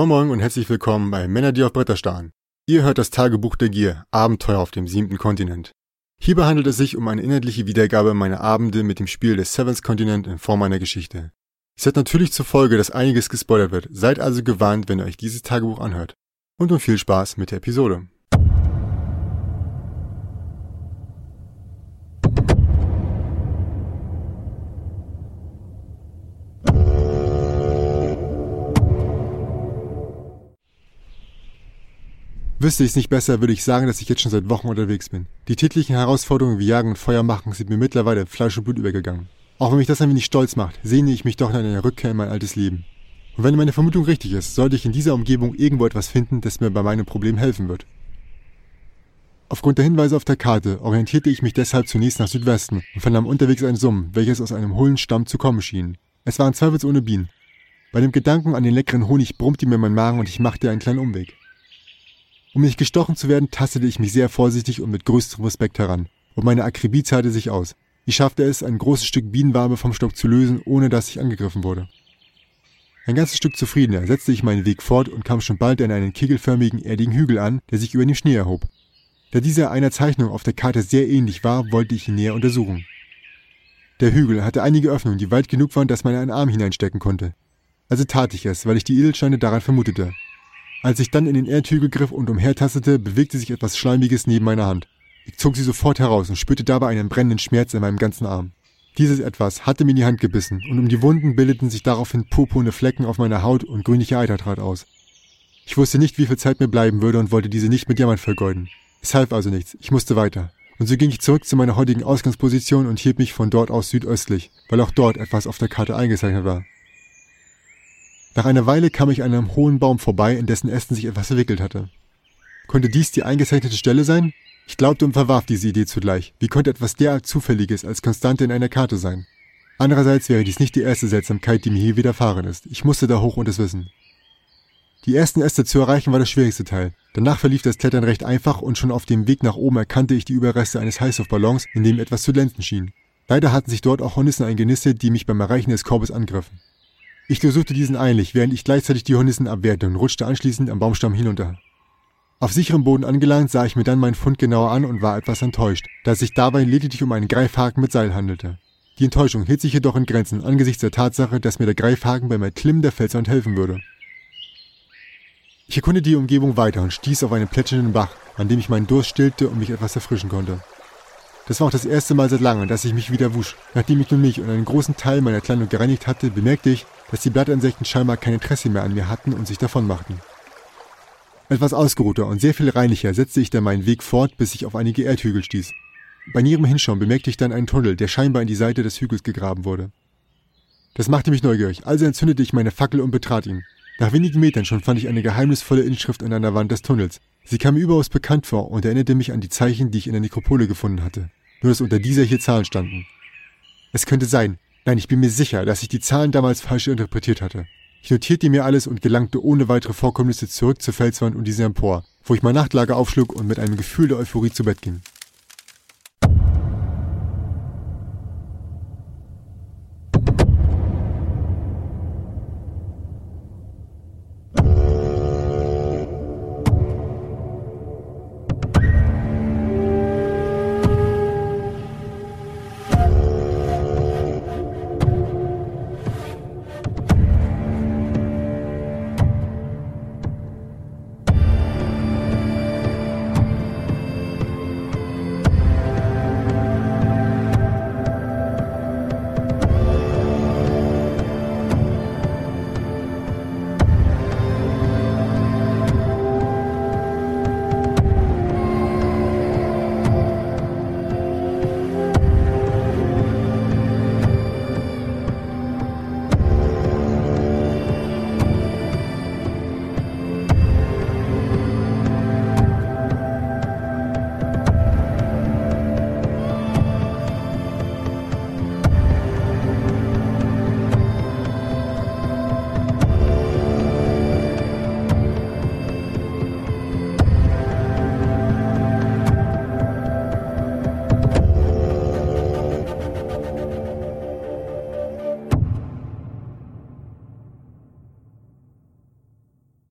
Moin Moin und herzlich willkommen bei Männer, die auf Bretter starren. Ihr hört das Tagebuch der Gier, Abenteuer auf dem siebten Kontinent. Hierbei handelt es sich um eine inhaltliche Wiedergabe meiner Abende mit dem Spiel des Seventh Continent in Form einer Geschichte. Es hat natürlich zur Folge, dass einiges gespoilert wird, seid also gewarnt, wenn ihr euch dieses Tagebuch anhört. Und nun viel Spaß mit der Episode. Wüsste ich es nicht besser, würde ich sagen, dass ich jetzt schon seit Wochen unterwegs bin. Die täglichen Herausforderungen wie Jagen und Feuer machen sind mir mittlerweile Fleisch und Blut übergegangen. Auch wenn mich das ein wenig stolz macht, sehne ich mich doch nach einer Rückkehr in mein altes Leben. Und wenn meine Vermutung richtig ist, sollte ich in dieser Umgebung irgendwo etwas finden, das mir bei meinem Problem helfen wird. Aufgrund der Hinweise auf der Karte orientierte ich mich deshalb zunächst nach Südwesten und vernahm unterwegs ein Summen, welches aus einem hohlen Stamm zu kommen schien. Es waren zweifelsohne Bienen. Bei dem Gedanken an den leckeren Honig brummte mir mein Magen und ich machte einen kleinen Umweg. Um nicht gestochen zu werden, tastete ich mich sehr vorsichtig und mit größtem Respekt heran. Und meine Akribie zahlte sich aus. Ich schaffte es, ein großes Stück Bienenwabe vom Stock zu lösen, ohne dass ich angegriffen wurde. Ein ganzes Stück zufriedener setzte ich meinen Weg fort und kam schon bald an einen kegelförmigen, erdigen Hügel an, der sich über dem Schnee erhob. Da dieser einer Zeichnung auf der Karte sehr ähnlich war, wollte ich ihn näher untersuchen. Der Hügel hatte einige Öffnungen, die weit genug waren, dass man einen Arm hineinstecken konnte. Also tat ich es, weil ich die Edelsteine daran vermutete. Als ich dann in den Erdhügel griff und umhertastete, bewegte sich etwas Schleimiges neben meiner Hand. Ich zog sie sofort heraus und spürte dabei einen brennenden Schmerz in meinem ganzen Arm. Dieses etwas hatte mir in die Hand gebissen, und um die Wunden bildeten sich daraufhin purpurne Flecken auf meiner Haut und grünliche Eiter trat aus. Ich wusste nicht, wie viel Zeit mir bleiben würde und wollte diese nicht mit Jammern vergeuden. Es half also nichts, ich musste weiter. Und so ging ich zurück zu meiner heutigen Ausgangsposition und hielt mich von dort aus südöstlich, weil auch dort etwas auf der Karte eingezeichnet war. Nach einer Weile kam ich an einem hohen Baum vorbei, in dessen Ästen sich etwas verwickelt hatte. Konnte dies die eingezeichnete Stelle sein? Ich glaubte und verwarf diese Idee zugleich. Wie konnte etwas derart Zufälliges als Konstante in einer Karte sein? Andererseits wäre dies nicht die erste Seltsamkeit, die mir hier widerfahren ist. Ich musste da hoch und es wissen. Die ersten Äste zu erreichen war der schwierigste Teil. Danach verlief das Klettern recht einfach und schon auf dem Weg nach oben erkannte ich die Überreste eines Heißluftballons, in dem etwas zu glänzen schien. Leider hatten sich dort auch Hornissen eingenistet, die mich beim Erreichen des Korbes angriffen. Ich durchsuchte diesen eilig, während ich gleichzeitig die Hornissen abwehrte und rutschte anschließend am Baumstamm hinunter. Auf sicherem Boden angelangt sah ich mir dann meinen Fund genauer an und war etwas enttäuscht, da es sich dabei lediglich um einen Greifhaken mit Seil handelte. Die Enttäuschung hielt sich jedoch in Grenzen angesichts der Tatsache, dass mir der Greifhaken beim Erklimmen der Felswand helfen würde. Ich erkundete die Umgebung weiter und stieß auf einen plätschernden Bach, an dem ich meinen Durst stillte und mich etwas erfrischen konnte. Das war auch das erste Mal seit langem, dass ich mich wieder wusch. Nachdem ich nun mich und einen großen Teil meiner Kleidung gereinigt hatte, bemerkte ich, dass die Blattinsekten scheinbar kein Interesse mehr an mir hatten und sich davon machten. Etwas ausgeruhter und sehr viel reinlicher setzte ich dann meinen Weg fort, bis ich auf einige Erdhügel stieß. Bei näherem Hinschauen bemerkte ich dann einen Tunnel, der scheinbar in die Seite des Hügels gegraben wurde. Das machte mich neugierig, also entzündete ich meine Fackel und betrat ihn. Nach wenigen Metern schon fand ich eine geheimnisvolle Inschrift an einer Wand des Tunnels. Sie kam mir überaus bekannt vor und erinnerte mich an die Zeichen, die ich in der Nekropole gefunden hatte nur dass unter dieser hier Zahlen standen. Es könnte sein, nein, ich bin mir sicher, dass ich die Zahlen damals falsch interpretiert hatte. Ich notierte mir alles und gelangte ohne weitere Vorkommnisse zurück zur Felswand und diese empor, wo ich mein Nachtlager aufschlug und mit einem Gefühl der Euphorie zu Bett ging.